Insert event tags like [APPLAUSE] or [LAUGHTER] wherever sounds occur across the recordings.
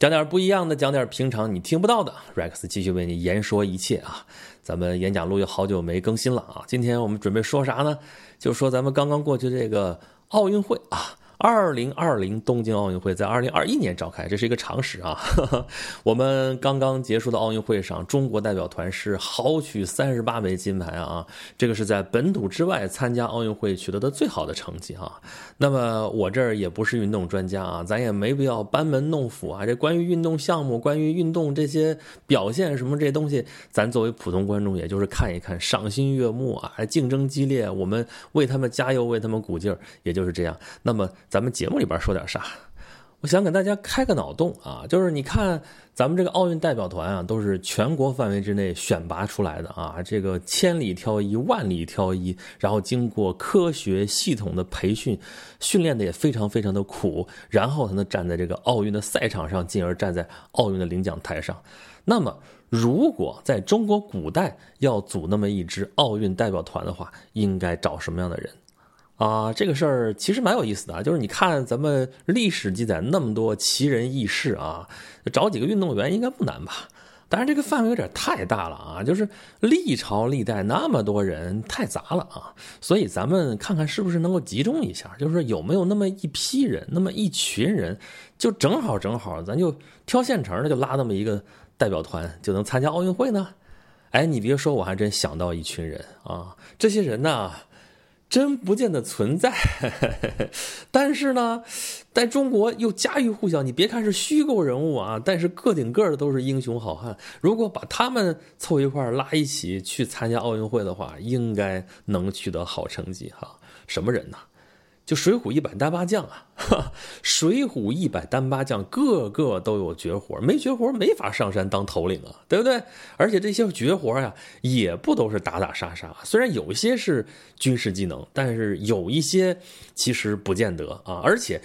讲点不一样的，讲点平常你听不到的。Rex 继续为你言说一切啊！咱们演讲录有好久没更新了啊！今天我们准备说啥呢？就说咱们刚刚过去这个奥运会啊。二零二零东京奥运会在二零二一年召开，这是一个常识啊。[LAUGHS] 我们刚刚结束的奥运会上，中国代表团是豪取三十八枚金牌啊，这个是在本土之外参加奥运会取得的最好的成绩啊。那么我这儿也不是运动专家啊，咱也没必要班门弄斧啊。这关于运动项目、关于运动这些表现什么这东西，咱作为普通观众，也就是看一看，赏心悦目啊。还竞争激烈，我们为他们加油，为他们鼓劲儿，也就是这样。那么。咱们节目里边说点啥？我想给大家开个脑洞啊，就是你看咱们这个奥运代表团啊，都是全国范围之内选拔出来的啊，这个千里挑一，万里挑一，然后经过科学系统的培训，训练的也非常非常的苦，然后才能站在这个奥运的赛场上，进而站在奥运的领奖台上。那么，如果在中国古代要组那么一支奥运代表团的话，应该找什么样的人？啊，这个事儿其实蛮有意思的啊，就是你看咱们历史记载那么多奇人异事啊，找几个运动员应该不难吧？当然这个范围有点太大了啊，就是历朝历代那么多人太杂了啊，所以咱们看看是不是能够集中一下，就是有没有那么一批人，那么一群人，就正好正好，咱就挑现成的，就拉那么一个代表团，就能参加奥运会呢？哎，你别说，我还真想到一群人啊，这些人呢。真不见得存在，但是呢，在中国又家喻户晓。你别看是虚构人物啊，但是个顶个的都是英雄好汉。如果把他们凑一块拉一起去参加奥运会的话，应该能取得好成绩哈。什么人呢？就水浒一百单八将啊，水浒一百单八将个个都有绝活，没绝活没法上山当头领啊，对不对？而且这些绝活呀，也不都是打打杀杀，虽然有些是军事技能，但是有一些其实不见得啊，而且。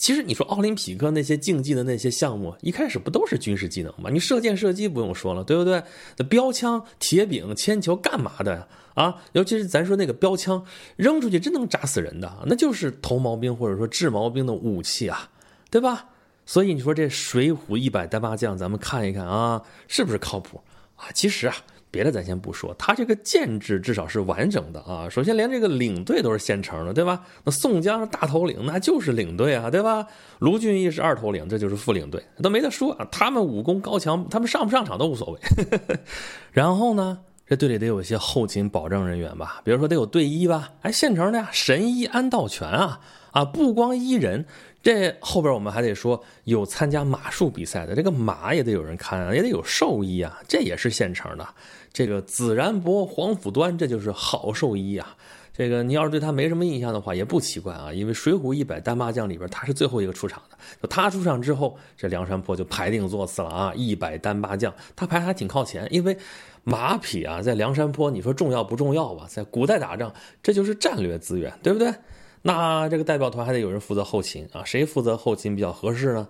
其实你说奥林匹克那些竞技的那些项目，一开始不都是军事技能吗？你射箭、射击不用说了，对不对？那标枪、铁饼、铅球干嘛的啊？尤其是咱说那个标枪，扔出去真能扎死人的，那就是投毛兵或者说治毛兵的武器啊，对吧？所以你说这水浒一百单八将，咱们看一看啊，是不是靠谱啊？其实啊。别的咱先不说，他这个建制至少是完整的啊。首先连这个领队都是现成的，对吧？那宋江是大头领，那就是领队啊，对吧？卢俊义是二头领，这就是副领队，都没得说啊。他们武功高强，他们上不上场都无所谓。[LAUGHS] 然后呢，这队里得有一些后勤保障人员吧，比如说得有队医吧，哎，现成的呀，神医安道全啊，啊，不光医人。这后边我们还得说，有参加马术比赛的，这个马也得有人看啊，也得有兽医啊，这也是现成的。这个子然伯、黄甫端，这就是好兽医啊。这个你要是对他没什么印象的话，也不奇怪啊，因为《水浒一百单八将》里边他是最后一个出场的。就他出场之后，这梁山泊就排定座次了啊，一百单八将，他排还挺靠前，因为马匹啊，在梁山泊，你说重要不重要吧？在古代打仗，这就是战略资源，对不对？那这个代表团还得有人负责后勤啊？谁负责后勤比较合适呢？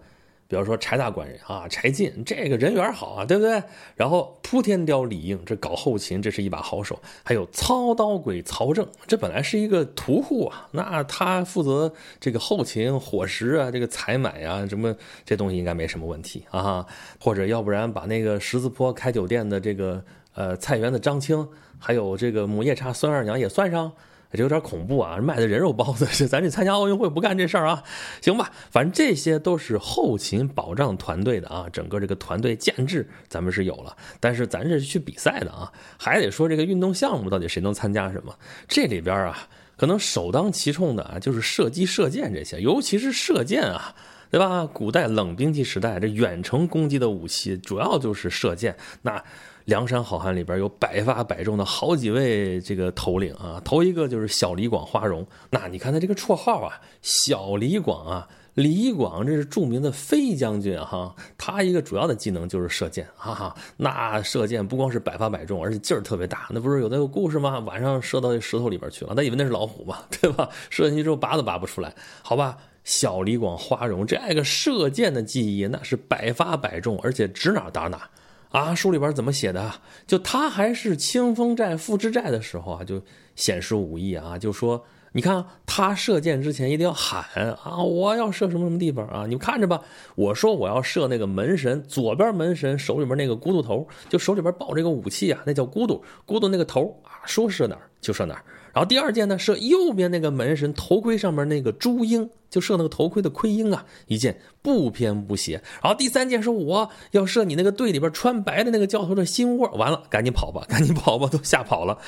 比方说柴大官人啊，柴进这个人缘好啊，对不对？然后扑天雕李应这搞后勤，这是一把好手。还有操刀鬼曹正，这本来是一个屠户啊，那他负责这个后勤伙食啊，这个采买啊，什么这东西应该没什么问题啊。或者要不然把那个十字坡开酒店的这个呃菜园的张青，还有这个母夜叉孙二娘也算上。这有点恐怖啊！卖的人肉包子，[LAUGHS] 这咱这参加奥运会不干这事儿啊？行吧，反正这些都是后勤保障团队的啊，整个这个团队建制咱们是有了。但是咱这是去比赛的啊，还得说这个运动项目到底谁能参加什么？这里边啊，可能首当其冲的啊，就是射击、射箭这些，尤其是射箭啊，对吧？古代冷兵器时代，这远程攻击的武器主要就是射箭，那。梁山好汉里边有百发百中的好几位这个头领啊，头一个就是小李广花荣。那你看他这个绰号啊，小李广啊，李广这是著名的飞将军哈。他一个主要的技能就是射箭，哈哈。那射箭不光是百发百中，而且劲儿特别大。那不是有那个故事吗？晚上射到石头里边去了，他以为那是老虎嘛，对吧？[LAUGHS] 射进去之后拔都拔不出来。好吧，小李广花荣这个射箭的技艺那是百发百中，而且指哪打哪。啊，书里边怎么写的？就他还是清风寨、副之寨的时候啊，就显示武艺啊，就说，你看他射箭之前一定要喊啊，我要射什么什么地方啊？你们看着吧，我说我要射那个门神，左边门神手里边那个咕嘟头，就手里边抱这个武器啊，那叫咕嘟，咕嘟那个头啊，说射哪儿就射哪儿。然后第二箭呢，射右边那个门神头盔上面那个朱缨，就射那个头盔的盔缨啊，一箭不偏不斜。然后第三箭说我要射你那个队里边穿白的那个教头的心窝，完了赶紧跑吧，赶紧跑吧，都吓跑了。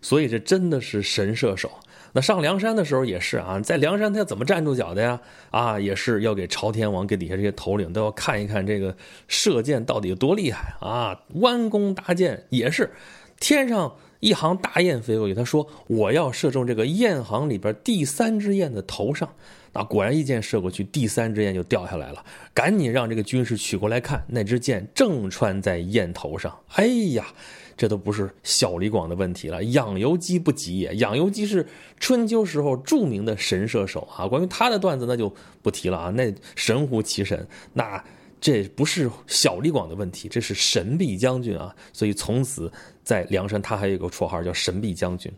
所以这真的是神射手。那上梁山的时候也是啊，在梁山他要怎么站住脚的呀？啊，也是要给朝天王、给底下这些头领都要看一看这个射箭到底有多厉害啊！弯弓搭箭也是，天上一行大雁飞过去，他说我要射中这个雁行里边第三只雁的头上。那果然一箭射过去，第三只雁就掉下来了，赶紧让这个军士取过来看，那只箭正穿在雁头上。哎呀！这都不是小李广的问题了，养由基不及也。养由基是春秋时候著名的神射手啊，关于他的段子那就不提了啊，那神乎其神。那这不是小李广的问题，这是神臂将军啊。所以从此在梁山，他还有一个绰号叫神臂将军，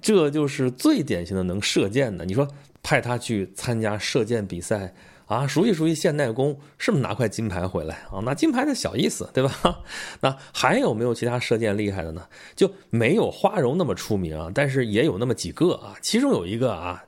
这就是最典型的能射箭的。你说派他去参加射箭比赛？啊，熟悉熟悉现代弓，是不是拿块金牌回来啊？拿金牌的小意思，对吧？[LAUGHS] 那还有没有其他射箭厉害的呢？就没有花荣那么出名啊，但是也有那么几个啊。其中有一个啊，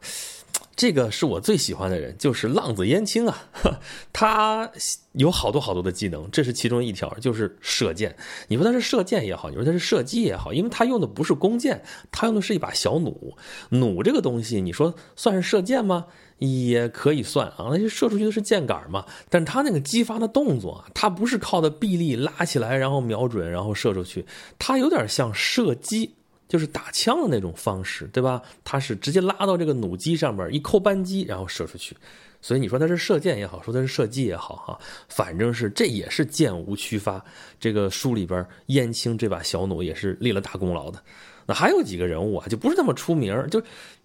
这个是我最喜欢的人，就是浪子燕青啊。[LAUGHS] 他有好多好多的技能，这是其中一条，就是射箭。你说他是射箭也好，你说他是射击也好，因为他用的不是弓箭，他用的是一把小弩。弩这个东西，你说算是射箭吗？也可以算啊，那些射出去的是箭杆嘛，但他那个激发的动作，他不是靠的臂力拉起来，然后瞄准，然后射出去，他有点像射击，就是打枪的那种方式，对吧？他是直接拉到这个弩机上面一扣扳机，然后射出去。所以你说他是射箭也好，说他是射击也好，哈，反正是这也是箭无虚发。这个书里边燕青这把小弩也是立了大功劳的。那还有几个人物啊，就不是那么出名，就。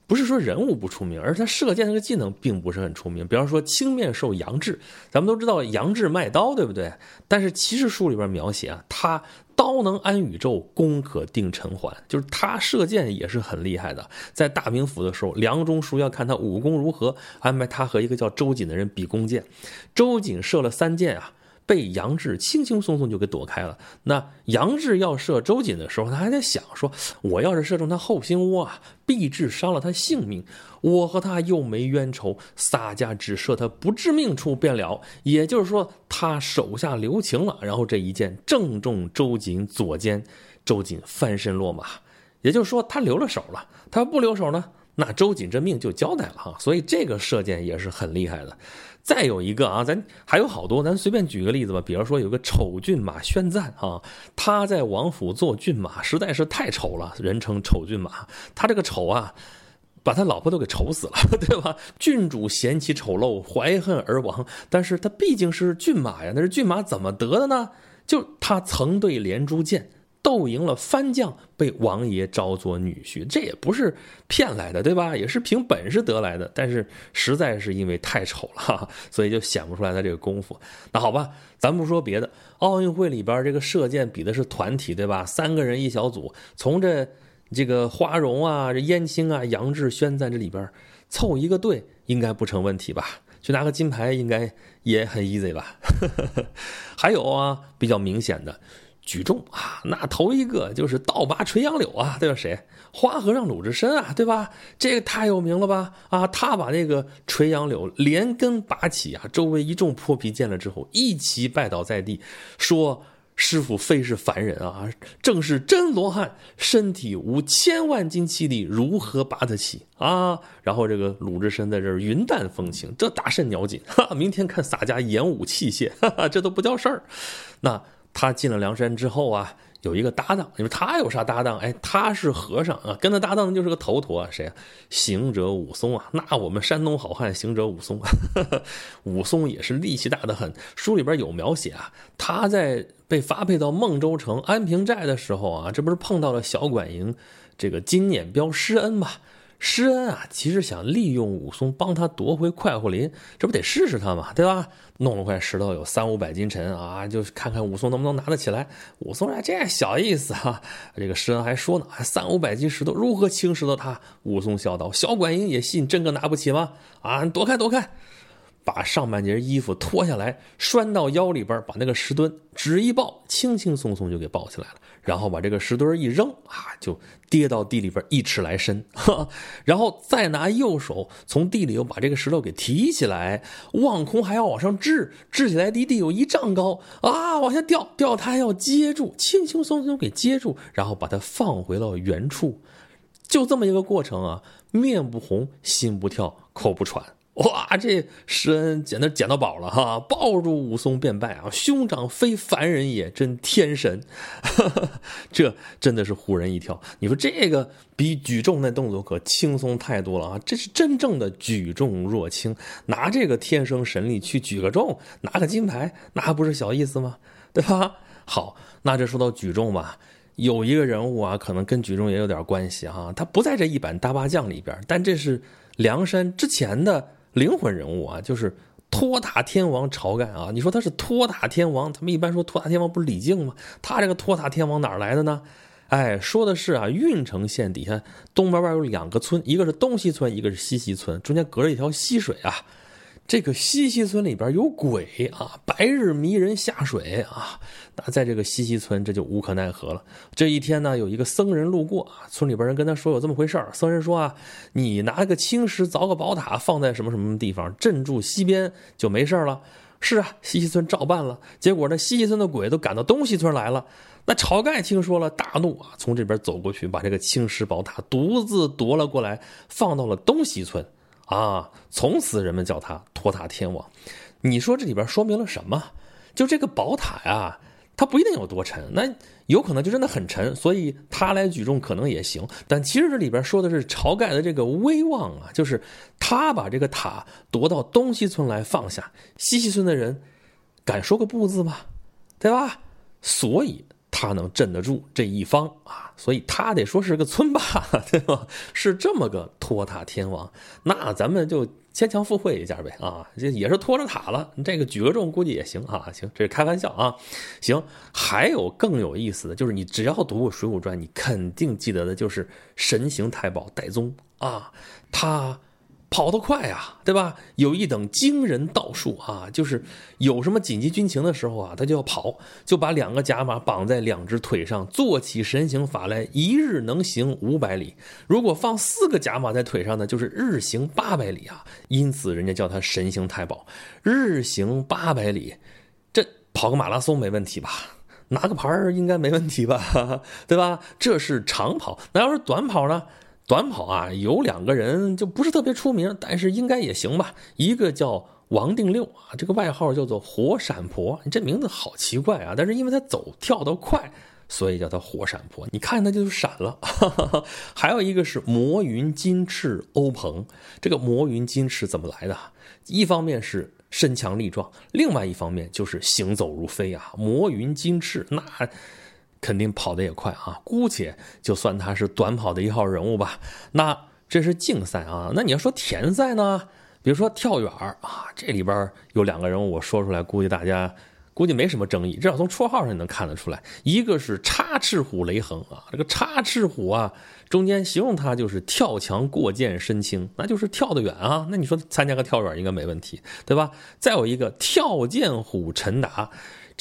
不是说人物不出名，而是他射箭那个技能并不是很出名。比方说青面兽杨志，咱们都知道杨志卖刀，对不对？但是骑士书里边描写啊，他刀能安宇宙，弓可定尘寰，就是他射箭也是很厉害的。在大名府的时候，梁中书要看他武功如何，安排他和一个叫周瑾的人比弓箭。周瑾射了三箭啊。被杨志轻轻松松就给躲开了。那杨志要射周瑾的时候，他还在想说：“我要是射中他后心窝啊，必致伤了他性命。我和他又没冤仇，洒家只射他不致命处便了。”也就是说，他手下留情了。然后这一箭正中周瑾左肩，周瑾翻身落马。也就是说，他留了手了。他不留手呢，那周瑾这命就交代了哈。所以这个射箭也是很厉害的。再有一个啊，咱还有好多，咱随便举个例子吧。比如说有个丑骏马宣赞啊，他在王府做骏马，实在是太丑了，人称丑骏马。他这个丑啊，把他老婆都给丑死了，[LAUGHS] 对吧？郡主嫌其丑陋，怀恨而亡。但是他毕竟是骏马呀，那是骏马怎么得的呢？就他曾对连珠箭。斗赢了番将，被王爷招做女婿，这也不是骗来的，对吧？也是凭本事得来的。但是实在是因为太丑了，所以就显不出来他这个功夫。那好吧，咱不说别的，奥运会里边这个射箭比的是团体，对吧？三个人一小组，从这这个花荣啊、这燕青啊、杨志、宣赞这里边凑一个队，应该不成问题吧？[LAUGHS] 去拿个金牌应该也很 easy 吧？[LAUGHS] 还有啊，比较明显的。举重啊，那头一个就是倒拔垂杨柳啊，对吧？谁？花和尚鲁智深啊，对吧？这个太有名了吧？啊，他把那个垂杨柳连根拔起啊，周围一众泼皮见了之后，一齐拜倒在地，说：“师傅非是凡人啊，正是真罗汉，身体无千万斤气力，如何拔得起啊？”然后这个鲁智深在这儿云淡风轻，这大甚鸟紧，哈，明天看洒家演武器械，哈哈，这都不叫事儿，那。他进了梁山之后啊，有一个搭档。你说他有啥搭档？哎，他是和尚啊，跟他搭档的就是个头陀，谁啊？行者武松啊。那我们山东好汉行者武松，[LAUGHS] 武松也是力气大的很。书里边有描写啊，他在被发配到孟州城安平寨的时候啊，这不是碰到了小管营这个金撵彪施恩吗？施恩啊，其实想利用武松帮他夺回快活林，这不得试试他嘛，对吧？弄了块石头有三五百斤沉啊，就看看武松能不能拿得起来。武松说：“这小意思啊。”这个施恩还说呢：“三五百斤石头如何轻视到他？”武松笑道：“小管营也信真个拿不起吗？啊，躲开，躲开！”把上半截衣服脱下来，拴到腰里边，把那个石墩纸一抱，轻轻松松就给抱起来了。然后把这个石墩一扔，啊，就跌到地里边一尺来深。然后再拿右手从地里又把这个石头给提起来，望空还要往上掷，掷起来离地有一丈高啊，往下掉，掉他还要接住，轻轻松松给接住，然后把它放回了原处。就这么一个过程啊，面不红，心不跳，口不喘。哇，这施恩捡到捡到宝了哈！抱住武松便拜啊，兄长非凡人也，真天神，[LAUGHS] 这真的是唬人一跳。你说这个比举重那动作可轻松太多了啊！这是真正的举重若轻，拿这个天生神力去举个重，拿个金牌，那还不是小意思吗？对吧？好，那这说到举重吧，有一个人物啊，可能跟举重也有点关系哈。他不在这一版大八将里边，但这是梁山之前的。灵魂人物啊，就是托塔天王晁盖啊！你说他是托塔天王，他们一般说托塔天王不是李靖吗？他这个托塔天王哪来的呢？哎，说的是啊，郓城县底下东边边有两个村，一个是东西村，一个是西西村，中间隔着一条溪水啊。这个西溪村里边有鬼啊，白日迷人下水啊，那在这个西溪村这就无可奈何了。这一天呢，有一个僧人路过啊，村里边人跟他说有这么回事儿。僧人说啊，你拿个青石凿个宝塔放在什么什么地方镇住西边就没事了。是啊，西溪村照办了。结果呢，西溪村的鬼都赶到东溪村来了。那晁盖听说了，大怒啊，从这边走过去，把这个青石宝塔独自夺了过来，放到了东溪村。啊！从此人们叫他托塔天王。你说这里边说明了什么？就这个宝塔呀，它不一定有多沉，那有可能就真的很沉，所以他来举重可能也行。但其实这里边说的是晁盖的这个威望啊，就是他把这个塔夺到东西村来放下，西溪村的人敢说个不字吗？对吧？所以。他能镇得住这一方啊，所以他得说是个村霸，[LAUGHS] 对吧？是这么个托塔天王，那咱们就牵强附会一下呗啊，这也是托着塔了，这个举个重估计也行啊，行，这是开玩笑啊。行，还有更有意思的就是，你只要读过《水浒传》，你肯定记得的就是神行太保戴宗啊，他。跑得快啊，对吧？有一等惊人道术啊，就是有什么紧急军情的时候啊，他就要跑，就把两个甲马绑在两只腿上，做起神行法来，一日能行五百里。如果放四个甲马在腿上呢，就是日行八百里啊。因此人家叫他神行太保，日行八百里，这跑个马拉松没问题吧？拿个牌儿应该没问题吧？[LAUGHS] 对吧？这是长跑，那要是短跑呢？短跑啊，有两个人就不是特别出名，但是应该也行吧。一个叫王定六啊，这个外号叫做火闪婆，你这名字好奇怪啊！但是因为他走跳得快，所以叫他火闪婆。你看他就闪了。[LAUGHS] 还有一个是魔云金翅欧鹏，这个魔云金翅怎么来的？一方面是身强力壮，另外一方面就是行走如飞啊。魔云金翅那。肯定跑得也快啊，姑且就算他是短跑的一号人物吧。那这是竞赛啊，那你要说田赛呢？比如说跳远啊，这里边有两个人物，我说出来，估计大家估计没什么争议，至少从绰号上能看得出来。一个是插翅虎雷横啊，这个插翅虎啊，中间形容他就是跳墙过涧身轻，那就是跳得远啊。那你说参加个跳远应该没问题，对吧？再有一个跳涧虎陈达。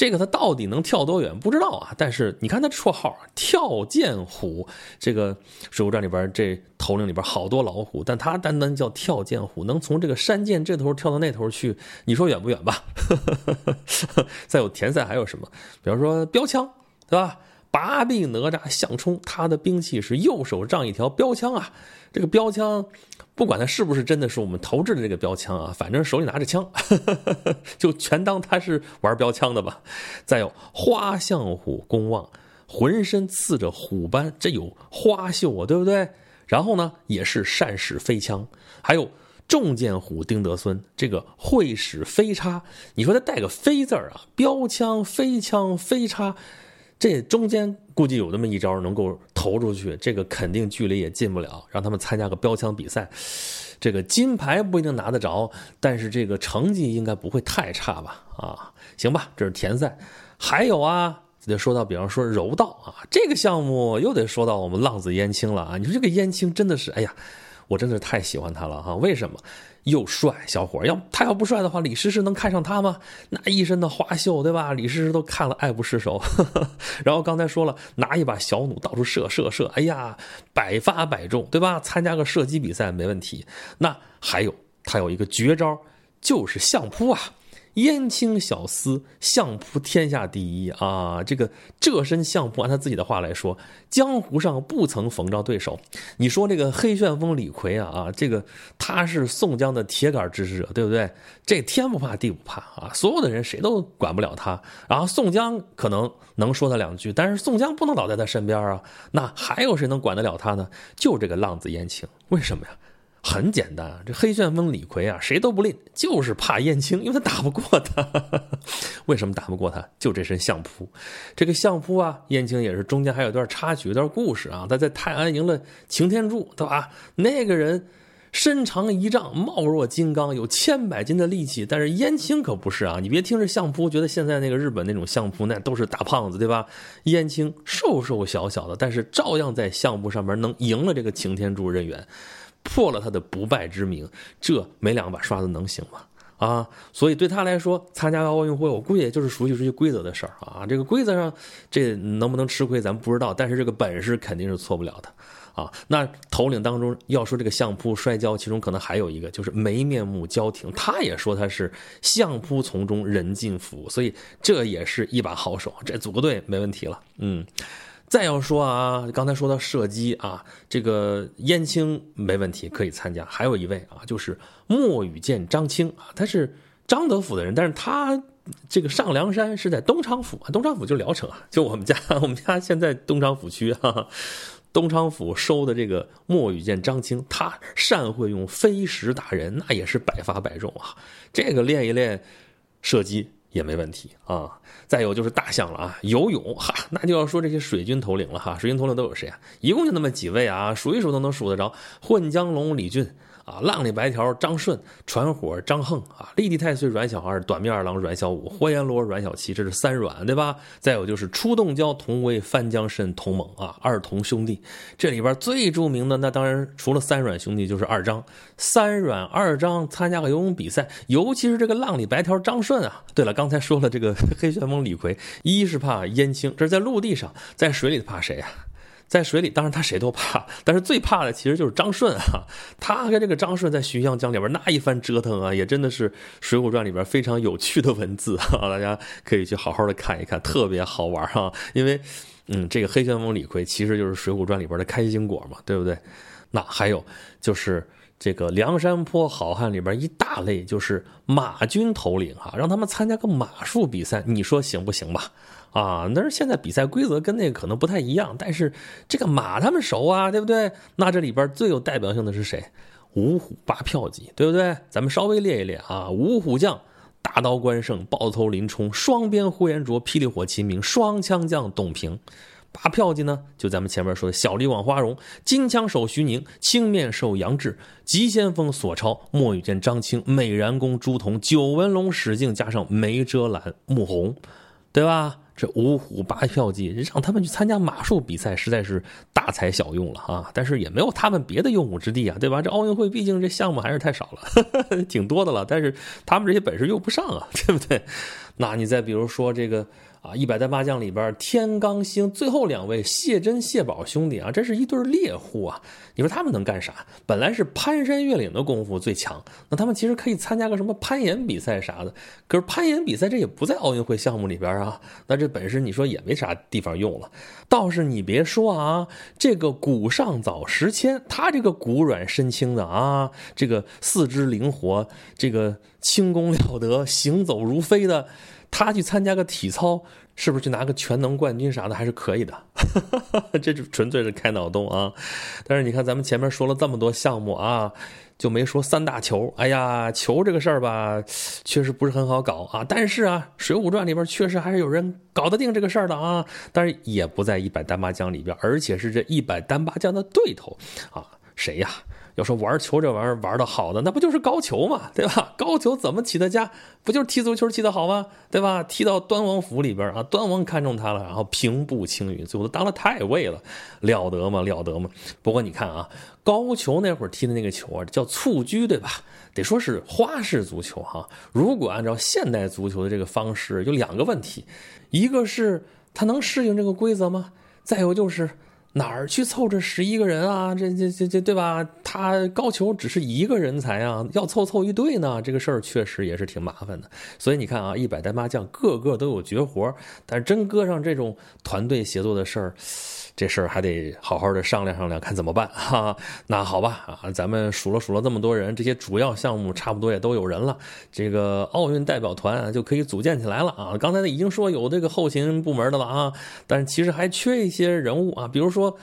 这个他到底能跳多远？不知道啊。但是你看他绰号“跳涧虎”，这个《水浒传》里边这头领里边好多老虎，但他单单叫跳涧虎，能从这个山涧这头跳到那头去，你说远不远吧？[LAUGHS] 再有田赛还有什么？比方说标枪，对吧？拔臂哪吒项冲，他的兵器是右手仗一条标枪啊。这个标枪。不管他是不是真的是我们投掷的这个标枪啊，反正手里拿着枪，[LAUGHS] 就全当他是玩标枪的吧。再有花象虎公望，浑身刺着虎斑，这有花绣啊，对不对？然后呢，也是善使飞枪。还有重剑虎丁德孙，这个会使飞叉。你说他带个飞字啊，标枪、飞枪、飞叉。这中间估计有那么一招能够投出去，这个肯定距离也近不了。让他们参加个标枪比赛，这个金牌不一定拿得着，但是这个成绩应该不会太差吧？啊，行吧，这是田赛。还有啊，得说到，比方说柔道啊，这个项目又得说到我们浪子燕青了啊。你说这个燕青真的是，哎呀，我真的是太喜欢他了哈。为什么？又帅，小伙要他要不帅的话，李诗诗能看上他吗？那一身的花绣，对吧？李诗诗都看了爱不释手。[LAUGHS] 然后刚才说了，拿一把小弩到处射射射，哎呀，百发百中，对吧？参加个射击比赛没问题。那还有他有一个绝招，就是相扑啊。燕青小厮相扑天下第一啊！这个这身相扑，按他自己的话来说，江湖上不曾逢着对手。你说这个黑旋风李逵啊啊，这个他是宋江的铁杆支持者，对不对？这天不怕地不怕啊，所有的人谁都管不了他。然后宋江可能能说他两句，但是宋江不能老在他身边啊。那还有谁能管得了他呢？就这个浪子燕青，为什么呀？很简单，这黑旋风李逵啊，谁都不吝，就是怕燕青，因为他打不过他。[LAUGHS] 为什么打不过他？就这身相扑，这个相扑啊，燕青也是中间还有段插曲、段故事啊。他在泰安赢了擎天柱，对吧？那个人身长一丈，貌若金刚，有千百斤的力气，但是燕青可不是啊。你别听这相扑，觉得现在那个日本那种相扑那都是大胖子，对吧？燕青瘦瘦小小的，但是照样在相扑上面能赢了这个擎天柱任远。破了他的不败之名，这没两把刷子能行吗？啊，所以对他来说，参加奥运会，我估计也就是熟悉熟悉规则的事儿啊。这个规则上，这能不能吃亏咱不知道，但是这个本事肯定是错不了的啊。那头领当中要说这个相扑摔跤，其中可能还有一个就是没面目焦廷，他也说他是相扑从中人尽服，所以这也是一把好手，这组个队没问题了。嗯。再要说啊，刚才说到射击啊，这个燕青没问题，可以参加。还有一位啊，就是莫羽见张青啊，他是张德府的人，但是他这个上梁山是在东昌府啊，东昌府就聊城啊，[LAUGHS] 就我们家，我们家现在东昌府区啊，东昌府收的这个莫羽见张青，他善会用飞石打人，那也是百发百中啊。这个练一练射击。也没问题啊，再有就是大象了啊，游泳哈，那就要说这些水军头领了哈，水军头领都有谁啊？一共就那么几位啊，数一数都能数得着，混江龙李俊。啊，浪里白条张顺，传火张横啊，立地太岁阮小二，短面二郎阮小五，火焰罗阮小七，这是三阮对吧？再有就是出洞蛟同威，翻江葚同猛啊，二同兄弟。这里边最著名的那当然除了三阮兄弟就是二张，三阮二张参加个游泳比赛，尤其是这个浪里白条张顺啊。对了，刚才说了这个 [LAUGHS] 黑旋风李逵，一是怕燕青，这是在陆地上，在水里怕谁啊？在水里，当然他谁都怕，但是最怕的其实就是张顺啊。他跟这个张顺在浔阳江里边那一番折腾啊，也真的是《水浒传》里边非常有趣的文字啊，大家可以去好好的看一看，特别好玩啊。因为，嗯，这个黑旋风李逵其实就是《水浒传》里边的开心果嘛，对不对？那还有就是这个梁山坡好汉里边一大类就是马军头领哈，让他们参加个马术比赛，你说行不行吧？啊，但是现在比赛规则跟那个可能不太一样，但是这个马他们熟啊，对不对？那这里边最有代表性的是谁？五虎八票骑，对不对？咱们稍微列一列啊，五虎将：大刀关胜、豹头林冲、双鞭呼延灼、霹雳火秦明、双枪将董平。八票骑呢，就咱们前面说的小李广花荣、金枪手徐宁、青面兽杨志、急先锋索超、墨羽见张青、美髯公朱仝、九纹龙史进，加上梅遮拦穆弘，对吧？这五虎八票计让他们去参加马术比赛，实在是大材小用了啊！但是也没有他们别的用武之地啊，对吧？这奥运会毕竟这项目还是太少了，[LAUGHS] 挺多的了，但是他们这些本事用不上啊，对不对？那你再比如说这个。啊，一百单八将里边，天罡星最后两位谢珍、谢宝兄弟啊，这是一对猎户啊。你说他们能干啥？本来是攀山越岭的功夫最强，那他们其实可以参加个什么攀岩比赛啥的。可是攀岩比赛这也不在奥运会项目里边啊，那这本事你说也没啥地方用了。倒是你别说啊，这个古上早时迁，他这个骨软身轻的啊，这个四肢灵活，这个轻功了得，行走如飞的。他去参加个体操，是不是去拿个全能冠军啥的还是可以的？[LAUGHS] 这就纯粹是开脑洞啊！但是你看，咱们前面说了这么多项目啊，就没说三大球。哎呀，球这个事儿吧，确实不是很好搞啊。但是啊，《水浒传》里边确实还是有人搞得定这个事儿的啊。但是也不在一百单八将里边，而且是这一百单八将的对头啊，谁呀？要说玩球这玩意儿玩的好的，那不就是高俅嘛，对吧？[LAUGHS] 高俅怎么起的家？不就是踢足球踢得好吗？对吧？踢到端王府里边啊，端王看中他了，然后平步青云，最后都当了太尉了，了得吗？了得吗？不过你看啊，高俅那会儿踢的那个球啊，叫蹴鞠，对吧？得说是花式足球哈。如果按照现代足球的这个方式，有两个问题，一个是他能适应这个规则吗？再有就是。哪儿去凑这十一个人啊？这这这这对吧？他高俅只是一个人才啊，要凑凑一队呢，这个事儿确实也是挺麻烦的。所以你看啊，一百单八将个个都有绝活，但是真搁上这种团队协作的事儿。这事儿还得好好的商量商量，看怎么办哈。那好吧啊，咱们数了数了这么多人，这些主要项目差不多也都有人了，这个奥运代表团就可以组建起来了啊。刚才已经说有这个后勤部门的了啊，但是其实还缺一些人物啊，比如说。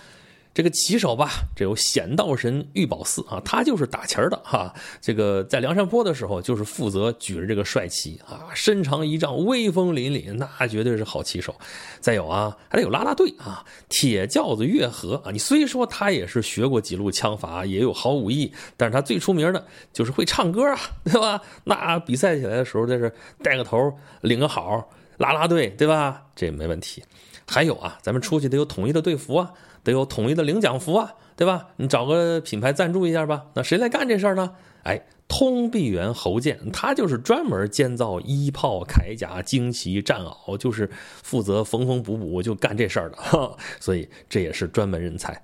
这个旗手吧，这有显道神玉宝寺啊，他就是打旗儿的哈。这个在梁山坡的时候，就是负责举着这个帅旗啊，身长一丈，威风凛凛，那绝对是好旗手。再有啊，还得有拉拉队啊，铁轿子月和啊。你虽说他也是学过几路枪法，也有好武艺，但是他最出名的就是会唱歌啊，[LAUGHS] 对吧？那比赛起来的时候，在这带个头，领个好，拉拉队，对吧？这没问题。还有啊，咱们出去得有统一的队服啊。得有统一的领奖服啊，对吧？你找个品牌赞助一下吧。那谁来干这事儿呢？哎，通臂猿侯健，他就是专门建造衣炮、铠甲、旌旗、战袄，就是负责缝缝补补，就干这事儿的。[LAUGHS] 所以这也是专门人才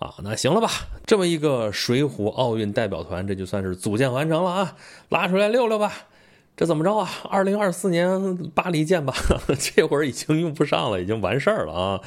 啊。那行了吧，这么一个水浒奥运代表团，这就算是组建完成了啊，拉出来溜溜吧。这怎么着啊？二零二四年巴黎见吧，[LAUGHS] 这会儿已经用不上了，已经完事儿了啊，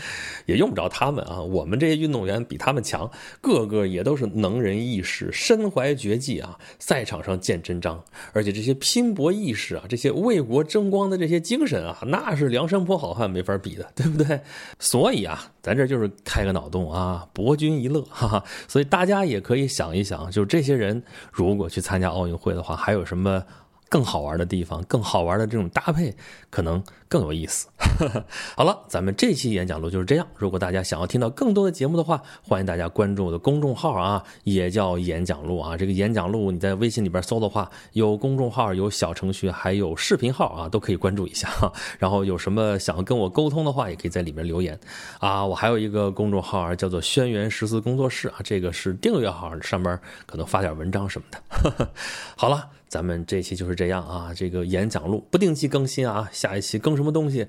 也用不着他们啊。我们这些运动员比他们强，个个也都是能人异士，身怀绝技啊，赛场上见真章。而且这些拼搏意识啊，这些为国争光的这些精神啊，那是梁山泊好汉没法比的，对不对？所以啊，咱这就是开个脑洞啊，博君一乐，哈哈。所以大家也可以想一想，就这些人如果去参加奥运会的话，还有什么？更好玩的地方，更好玩的这种搭配，可能更有意思。[LAUGHS] 好了，咱们这期演讲录就是这样。如果大家想要听到更多的节目的话，欢迎大家关注我的公众号啊，也叫演讲录啊。这个演讲录你在微信里边搜的话，有公众号，有小程序，还有视频号啊，都可以关注一下。[LAUGHS] 然后有什么想要跟我沟通的话，也可以在里面留言啊。我还有一个公众号叫做轩辕十四工作室啊，这个是订阅号，上面可能发点文章什么的。[LAUGHS] 好了。咱们这期就是这样啊，这个演讲录不定期更新啊，下一期更什么东西，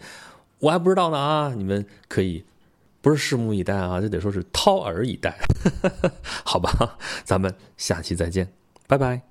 我还不知道呢啊，你们可以不是拭目以待啊，这得说是掏耳以待，[LAUGHS] 好吧，咱们下期再见，拜拜。